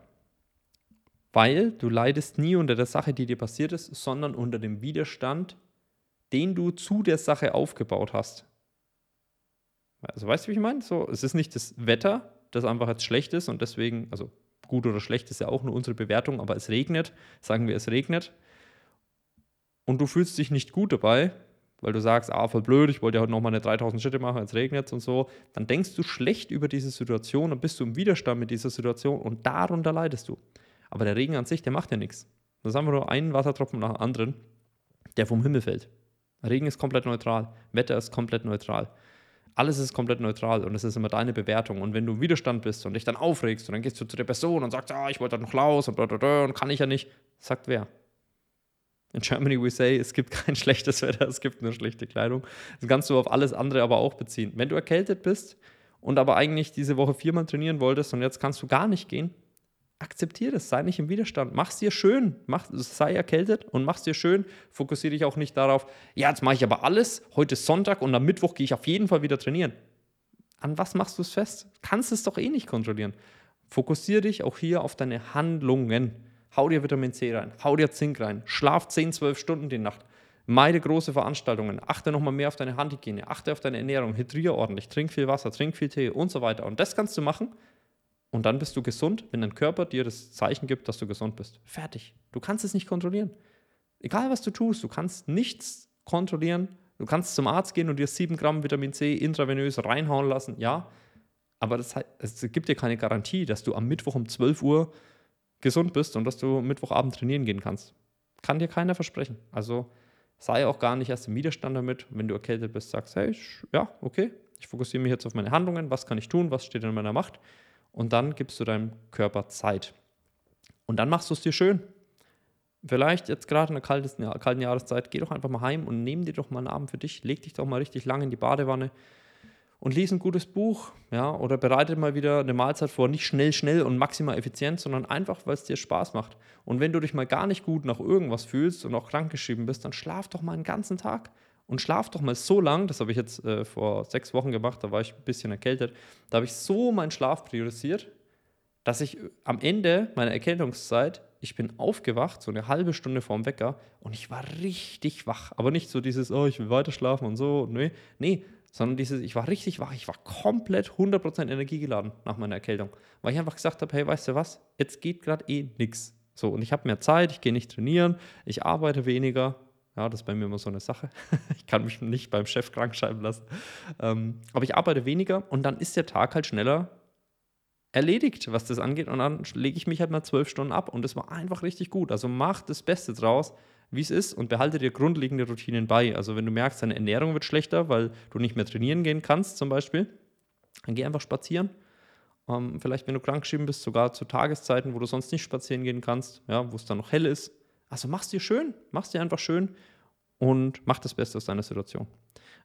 weil du leidest nie unter der Sache, die dir passiert ist, sondern unter dem Widerstand den du zu der Sache aufgebaut hast. Also weißt du, wie ich meine? So, es ist nicht das Wetter, das einfach jetzt schlecht ist und deswegen, also gut oder schlecht ist ja auch nur unsere Bewertung, aber es regnet, sagen wir, es regnet. Und du fühlst dich nicht gut dabei, weil du sagst, ah, voll blöd, ich wollte ja heute nochmal eine 3000 Schritte machen, jetzt regnet es und so, dann denkst du schlecht über diese Situation und bist du im Widerstand mit dieser Situation und darunter leidest du. Aber der Regen an sich, der macht ja nichts. Das ist einfach nur ein Wassertropfen nach dem anderen, der vom Himmel fällt. Regen ist komplett neutral, Wetter ist komplett neutral. Alles ist komplett neutral und es ist immer deine Bewertung. Und wenn du im Widerstand bist und dich dann aufregst und dann gehst du zu der Person und sagst, ah, ich wollte noch raus und, und kann ich ja nicht, sagt wer? In Germany we say, es gibt kein schlechtes Wetter, es gibt nur schlechte Kleidung. Das kannst du auf alles andere aber auch beziehen. Wenn du erkältet bist und aber eigentlich diese Woche viermal trainieren wolltest und jetzt kannst du gar nicht gehen, akzeptiere das, sei nicht im Widerstand, mach es dir schön, mach, sei erkältet und mach es dir schön. Fokussiere dich auch nicht darauf, ja, jetzt mache ich aber alles, heute ist Sonntag und am Mittwoch gehe ich auf jeden Fall wieder trainieren. An was machst du es fest? Kannst es doch eh nicht kontrollieren. Fokussiere dich auch hier auf deine Handlungen. Hau dir Vitamin C rein, hau dir Zink rein, schlaf 10, 12 Stunden die Nacht. Meide große Veranstaltungen, achte nochmal mehr auf deine Handhygiene, achte auf deine Ernährung, hydriere ordentlich, trink viel Wasser, trink viel Tee und so weiter. Und das kannst du machen und dann bist du gesund, wenn dein Körper dir das Zeichen gibt, dass du gesund bist. Fertig. Du kannst es nicht kontrollieren. Egal was du tust, du kannst nichts kontrollieren. Du kannst zum Arzt gehen und dir 7 Gramm Vitamin C intravenös reinhauen lassen, ja. Aber das, es gibt dir keine Garantie, dass du am Mittwoch um 12 Uhr gesund bist und dass du Mittwochabend trainieren gehen kannst. Kann dir keiner versprechen. Also sei auch gar nicht erst im Widerstand damit. Wenn du erkältet bist, sagst, hey, ja, okay, ich fokussiere mich jetzt auf meine Handlungen, was kann ich tun, was steht in meiner Macht und dann gibst du deinem Körper Zeit. Und dann machst du es dir schön. Vielleicht jetzt gerade in der kalten Jahreszeit, geh doch einfach mal heim und nimm dir doch mal einen Abend für dich, leg dich doch mal richtig lang in die Badewanne und lies ein gutes Buch, ja, oder bereite mal wieder eine Mahlzeit vor, nicht schnell, schnell und maximal effizient, sondern einfach, weil es dir Spaß macht. Und wenn du dich mal gar nicht gut nach irgendwas fühlst und auch krankgeschrieben bist, dann schlaf doch mal einen ganzen Tag und schlaf doch mal so lang, das habe ich jetzt äh, vor sechs Wochen gemacht, da war ich ein bisschen erkältet, da habe ich so meinen Schlaf priorisiert, dass ich am Ende meiner Erkältungszeit, ich bin aufgewacht, so eine halbe Stunde vorm Wecker und ich war richtig wach. Aber nicht so dieses, oh, ich will weiter schlafen und so, nee, nee, sondern dieses, ich war richtig wach, ich war komplett 100% energiegeladen nach meiner Erkältung, weil ich einfach gesagt habe, hey, weißt du was, jetzt geht gerade eh nichts. So, und ich habe mehr Zeit, ich gehe nicht trainieren, ich arbeite weniger, ja, das ist bei mir immer so eine Sache. ich kann mich nicht beim Chef krank schreiben lassen. Ähm, aber ich arbeite weniger und dann ist der Tag halt schneller erledigt, was das angeht. Und dann lege ich mich halt mal zwölf Stunden ab und das war einfach richtig gut. Also mach das Beste draus, wie es ist und behalte dir grundlegende Routinen bei. Also wenn du merkst, deine Ernährung wird schlechter, weil du nicht mehr trainieren gehen kannst zum Beispiel, dann geh einfach spazieren. Ähm, vielleicht, wenn du krankgeschrieben bist, sogar zu Tageszeiten, wo du sonst nicht spazieren gehen kannst, ja, wo es dann noch hell ist, also mach's dir schön, mach's dir einfach schön und mach das Beste aus deiner Situation.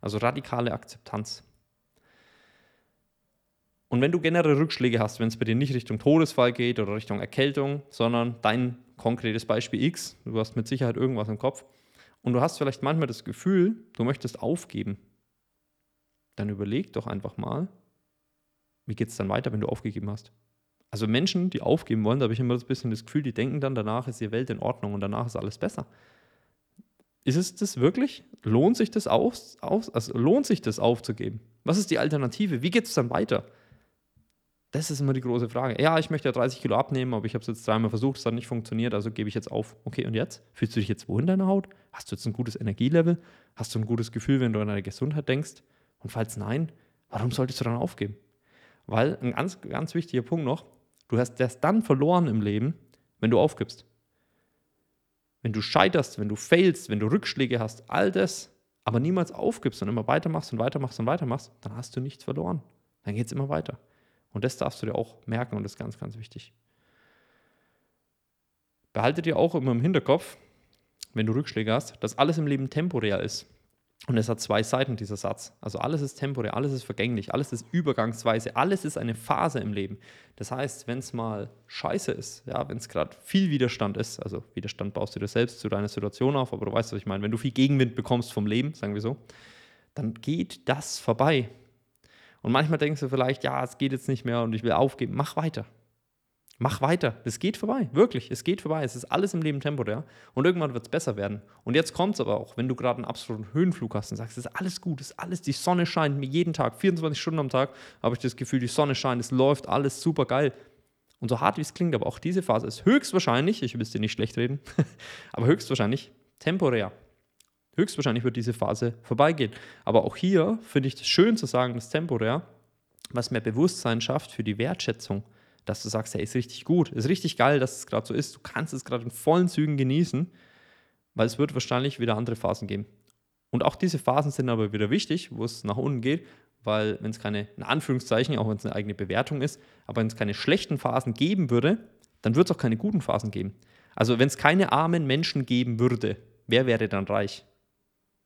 Also radikale Akzeptanz. Und wenn du generell Rückschläge hast, wenn es bei dir nicht Richtung Todesfall geht oder Richtung Erkältung, sondern dein konkretes Beispiel X, du hast mit Sicherheit irgendwas im Kopf und du hast vielleicht manchmal das Gefühl, du möchtest aufgeben, dann überleg doch einfach mal, wie geht es dann weiter, wenn du aufgegeben hast? Also Menschen, die aufgeben wollen, da habe ich immer so ein bisschen das Gefühl, die denken dann, danach ist die Welt in Ordnung und danach ist alles besser. Ist es das wirklich? Lohnt sich das aus, aus also lohnt sich das aufzugeben? Was ist die Alternative? Wie geht es dann weiter? Das ist immer die große Frage. Ja, ich möchte ja 30 Kilo abnehmen, aber ich habe es jetzt dreimal versucht, es hat nicht funktioniert, also gebe ich jetzt auf. Okay, und jetzt? Fühlst du dich jetzt wohl in deiner Haut? Hast du jetzt ein gutes Energielevel? Hast du ein gutes Gefühl, wenn du an deine Gesundheit denkst? Und falls nein, warum solltest du dann aufgeben? Weil ein ganz, ganz wichtiger Punkt noch, Du hast erst dann verloren im Leben, wenn du aufgibst. Wenn du scheiterst, wenn du failst, wenn du Rückschläge hast, all das, aber niemals aufgibst und immer weitermachst und weitermachst und weitermachst, dann hast du nichts verloren. Dann geht es immer weiter. Und das darfst du dir auch merken und das ist ganz, ganz wichtig. Behalte dir auch immer im Hinterkopf, wenn du Rückschläge hast, dass alles im Leben temporär ist. Und es hat zwei Seiten, dieser Satz. Also alles ist temporär, alles ist vergänglich, alles ist übergangsweise, alles ist eine Phase im Leben. Das heißt, wenn es mal scheiße ist, ja, wenn es gerade viel Widerstand ist, also Widerstand baust du dir selbst zu deiner Situation auf, aber du weißt, was ich meine, wenn du viel Gegenwind bekommst vom Leben, sagen wir so, dann geht das vorbei. Und manchmal denkst du vielleicht, ja, es geht jetzt nicht mehr und ich will aufgeben, mach weiter. Mach weiter. Es geht vorbei. Wirklich. Es geht vorbei. Es ist alles im Leben temporär. Und irgendwann wird es besser werden. Und jetzt kommt es aber auch, wenn du gerade einen absoluten Höhenflug hast und sagst, es ist alles gut, es ist alles, die Sonne scheint mir jeden Tag, 24 Stunden am Tag, habe ich das Gefühl, die Sonne scheint, es läuft alles super geil. Und so hart wie es klingt, aber auch diese Phase ist höchstwahrscheinlich, ich will es dir nicht schlecht reden, aber höchstwahrscheinlich temporär. Höchstwahrscheinlich wird diese Phase vorbeigehen. Aber auch hier finde ich es schön zu sagen, dass temporär, was mehr Bewusstsein schafft für die Wertschätzung dass du sagst, hey, ist richtig gut, ist richtig geil, dass es gerade so ist, du kannst es gerade in vollen Zügen genießen, weil es wird wahrscheinlich wieder andere Phasen geben. Und auch diese Phasen sind aber wieder wichtig, wo es nach unten geht, weil wenn es keine, in Anführungszeichen, auch wenn es eine eigene Bewertung ist, aber wenn es keine schlechten Phasen geben würde, dann wird es auch keine guten Phasen geben. Also wenn es keine armen Menschen geben würde, wer wäre dann reich?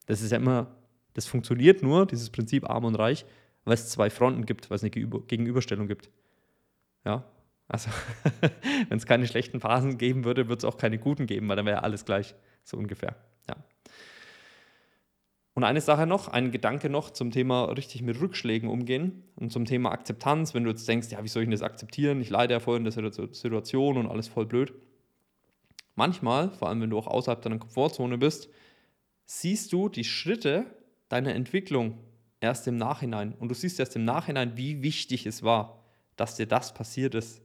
Das ist ja immer, das funktioniert nur, dieses Prinzip arm und reich, weil es zwei Fronten gibt, weil es eine Gegenüberstellung gibt. Ja, also wenn es keine schlechten Phasen geben würde, würde es auch keine guten geben, weil dann wäre alles gleich, so ungefähr. Ja. Und eine Sache noch, ein Gedanke noch zum Thema richtig mit Rückschlägen umgehen und zum Thema Akzeptanz, wenn du jetzt denkst, ja, wie soll ich das akzeptieren? Ich leide ja vorhin in der Situation und alles voll blöd. Manchmal, vor allem wenn du auch außerhalb deiner Komfortzone bist, siehst du die Schritte deiner Entwicklung erst im Nachhinein. Und du siehst erst im Nachhinein, wie wichtig es war dass dir das passiert ist.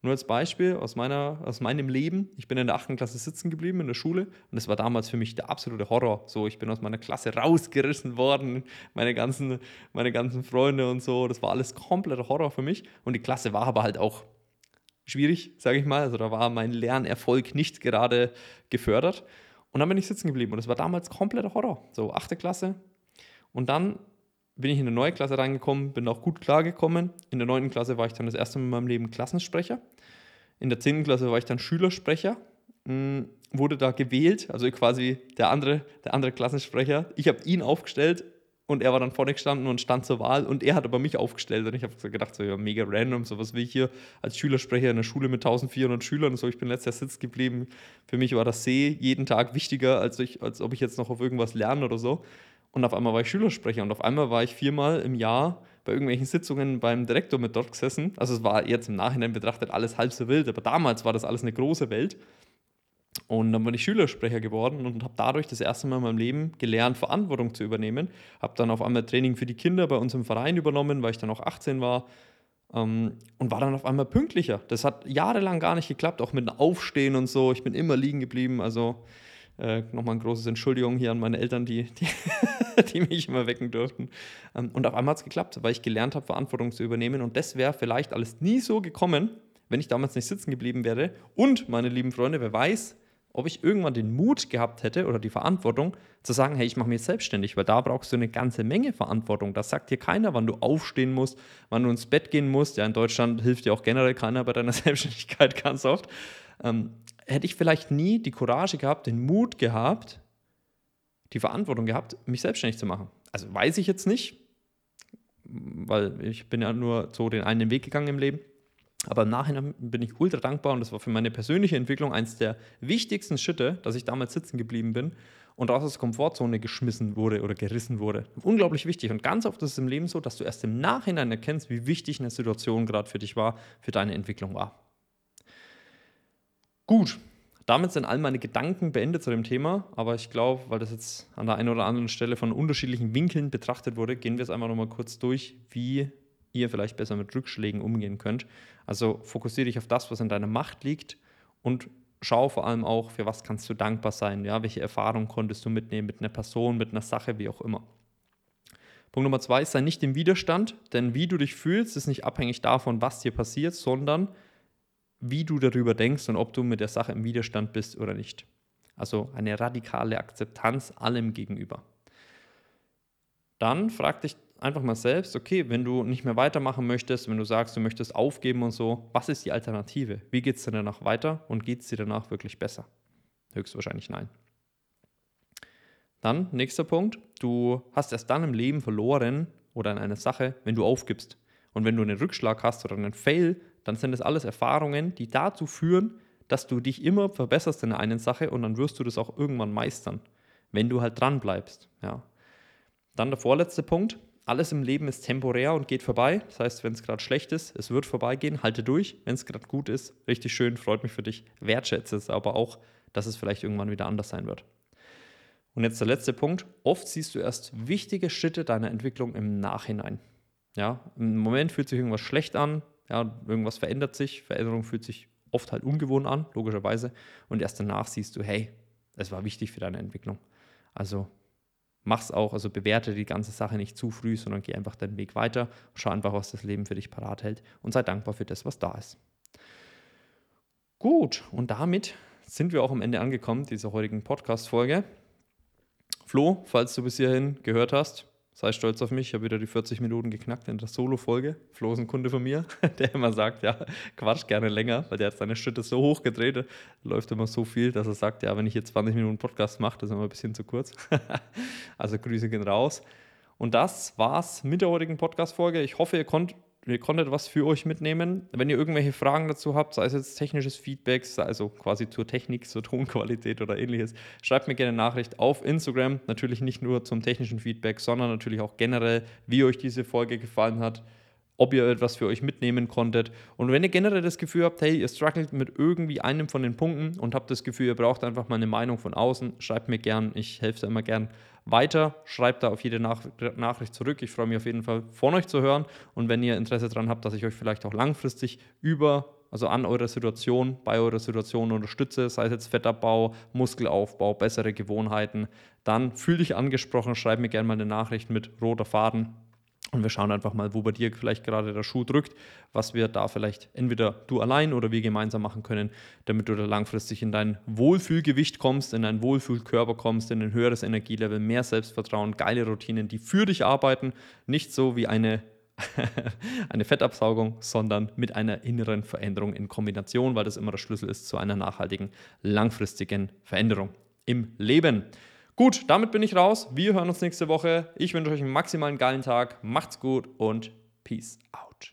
Nur als Beispiel aus, meiner, aus meinem Leben. Ich bin in der 8. Klasse sitzen geblieben in der Schule und das war damals für mich der absolute Horror. So, ich bin aus meiner Klasse rausgerissen worden, meine ganzen, meine ganzen Freunde und so. Das war alles kompletter Horror für mich. Und die Klasse war aber halt auch schwierig, sage ich mal. Also da war mein Lernerfolg nicht gerade gefördert. Und dann bin ich sitzen geblieben und das war damals kompletter Horror. So, 8. Klasse. Und dann bin ich in eine neue Klasse reingekommen, bin auch gut klargekommen. In der neunten Klasse war ich dann das erste Mal in meinem Leben Klassensprecher. In der zehnten Klasse war ich dann Schülersprecher, mh, hm, wurde da gewählt, also quasi der andere, der andere Klassensprecher. Ich habe ihn aufgestellt und er war dann vorne gestanden und stand zur Wahl und er hat aber mich aufgestellt und ich habe gedacht, so ja, mega random, so was will ich hier als Schülersprecher in einer Schule mit 1400 Schülern und so, ich bin letztes Jahr Sitz geblieben. Für mich war das See jeden Tag wichtiger, als, ich, als ob ich jetzt noch auf irgendwas lerne oder so. Und auf einmal war ich Schülersprecher und auf einmal war ich viermal im Jahr bei irgendwelchen Sitzungen beim Direktor mit dort gesessen. Also es war jetzt im Nachhinein betrachtet alles halb so wild, aber damals war das alles eine große Welt. Und dann bin ich Schülersprecher geworden und habe dadurch das erste Mal in meinem Leben gelernt, Verantwortung zu übernehmen. Habe dann auf einmal Training für die Kinder bei uns im Verein übernommen, weil ich dann auch 18 war. Ähm, und war dann auf einmal pünktlicher. Das hat jahrelang gar nicht geklappt, auch mit dem Aufstehen und so. Ich bin immer liegen geblieben. Also äh, nochmal ein großes Entschuldigung hier an meine Eltern, die, die, die mich immer wecken durften. Ähm, und auf einmal hat es geklappt, weil ich gelernt habe, Verantwortung zu übernehmen. Und das wäre vielleicht alles nie so gekommen, wenn ich damals nicht sitzen geblieben wäre. Und, meine lieben Freunde, wer weiß, ob ich irgendwann den Mut gehabt hätte oder die Verantwortung zu sagen, hey, ich mache mich selbstständig, weil da brauchst du eine ganze Menge Verantwortung. Das sagt dir keiner, wann du aufstehen musst, wann du ins Bett gehen musst. Ja, in Deutschland hilft dir auch generell keiner bei deiner Selbstständigkeit ganz oft. Ähm, hätte ich vielleicht nie die Courage gehabt, den Mut gehabt, die Verantwortung gehabt, mich selbstständig zu machen. Also weiß ich jetzt nicht, weil ich bin ja nur so den einen Weg gegangen im Leben. Aber im Nachhinein bin ich ultra dankbar und das war für meine persönliche Entwicklung eines der wichtigsten Schritte, dass ich damals sitzen geblieben bin und aus der Komfortzone geschmissen wurde oder gerissen wurde. Unglaublich wichtig. Und ganz oft ist es im Leben so, dass du erst im Nachhinein erkennst, wie wichtig eine Situation gerade für dich war, für deine Entwicklung war. Gut, damit sind all meine Gedanken beendet zu dem Thema, aber ich glaube, weil das jetzt an der einen oder anderen Stelle von unterschiedlichen Winkeln betrachtet wurde, gehen wir es einfach nochmal kurz durch, wie ihr vielleicht besser mit Rückschlägen umgehen könnt. Also fokussiere dich auf das, was in deiner Macht liegt und schau vor allem auch, für was kannst du dankbar sein, ja, welche Erfahrungen konntest du mitnehmen mit einer Person, mit einer Sache, wie auch immer. Punkt Nummer zwei, sei nicht im Widerstand, denn wie du dich fühlst, ist nicht abhängig davon, was dir passiert, sondern wie du darüber denkst und ob du mit der Sache im Widerstand bist oder nicht. Also eine radikale Akzeptanz allem gegenüber. Dann frag dich einfach mal selbst, okay, wenn du nicht mehr weitermachen möchtest, wenn du sagst, du möchtest aufgeben und so, was ist die Alternative? Wie geht es dir danach weiter und geht es dir danach wirklich besser? Höchstwahrscheinlich nein. Dann, nächster Punkt, du hast erst dann im Leben verloren oder in einer Sache, wenn du aufgibst. Und wenn du einen Rückschlag hast oder einen Fail, dann sind das alles Erfahrungen, die dazu führen, dass du dich immer verbesserst in einer Sache und dann wirst du das auch irgendwann meistern, wenn du halt dran bleibst. Ja. Dann der vorletzte Punkt. alles im Leben ist temporär und geht vorbei. Das heißt, wenn es gerade schlecht ist, es wird vorbeigehen, halte durch. Wenn es gerade gut ist, richtig schön, freut mich für dich, wertschätze es aber auch, dass es vielleicht irgendwann wieder anders sein wird. Und jetzt der letzte Punkt. Oft siehst du erst wichtige Schritte deiner Entwicklung im Nachhinein. Ja, im Moment fühlt sich irgendwas schlecht an, ja, irgendwas verändert sich, Veränderung fühlt sich oft halt ungewohnt an, logischerweise. Und erst danach siehst du, hey, es war wichtig für deine Entwicklung. Also mach's auch, also bewerte die ganze Sache nicht zu früh, sondern geh einfach deinen Weg weiter, schau einfach, was das Leben für dich parat hält und sei dankbar für das, was da ist. Gut, und damit sind wir auch am Ende angekommen dieser heutigen Podcast-Folge. Flo, falls du bis hierhin gehört hast, sei stolz auf mich. Ich habe wieder die 40 Minuten geknackt in der Solo-Folge. Flo ist ein Kunde von mir, der immer sagt, ja, quatsch gerne länger, weil der hat seine Schritte so hoch gedreht, läuft immer so viel, dass er sagt, ja, wenn ich jetzt 20 Minuten Podcast mache, das ist immer ein bisschen zu kurz. also Grüße gehen raus. Und das war's mit der heutigen Podcast-Folge. Ich hoffe, ihr konnt, ihr konntet was für euch mitnehmen. Wenn ihr irgendwelche Fragen dazu habt, sei es jetzt technisches Feedback, also quasi zur Technik, zur Tonqualität oder ähnliches, schreibt mir gerne eine Nachricht auf Instagram. Natürlich nicht nur zum technischen Feedback, sondern natürlich auch generell, wie euch diese Folge gefallen hat ob ihr etwas für euch mitnehmen konntet. Und wenn ihr generell das Gefühl habt, hey, ihr struggelt mit irgendwie einem von den Punkten und habt das Gefühl, ihr braucht einfach mal eine Meinung von außen, schreibt mir gern. Ich helfe da immer gern weiter. Schreibt da auf jede Nach Nachricht zurück. Ich freue mich auf jeden Fall von euch zu hören. Und wenn ihr Interesse daran habt, dass ich euch vielleicht auch langfristig über also an eurer Situation, bei eurer Situation unterstütze, sei es jetzt Fettabbau, Muskelaufbau, bessere Gewohnheiten, dann fühl dich angesprochen, schreib mir gerne mal eine Nachricht mit roter Faden und wir schauen einfach mal, wo bei dir vielleicht gerade der Schuh drückt, was wir da vielleicht entweder du allein oder wir gemeinsam machen können, damit du da langfristig in dein Wohlfühlgewicht kommst, in deinen Wohlfühlkörper kommst, in ein höheres Energielevel, mehr Selbstvertrauen, geile Routinen, die für dich arbeiten, nicht so wie eine eine Fettabsaugung, sondern mit einer inneren Veränderung in Kombination, weil das immer der Schlüssel ist zu einer nachhaltigen, langfristigen Veränderung im Leben. Gut, damit bin ich raus. Wir hören uns nächste Woche. Ich wünsche euch einen maximalen geilen Tag. Macht's gut und Peace out.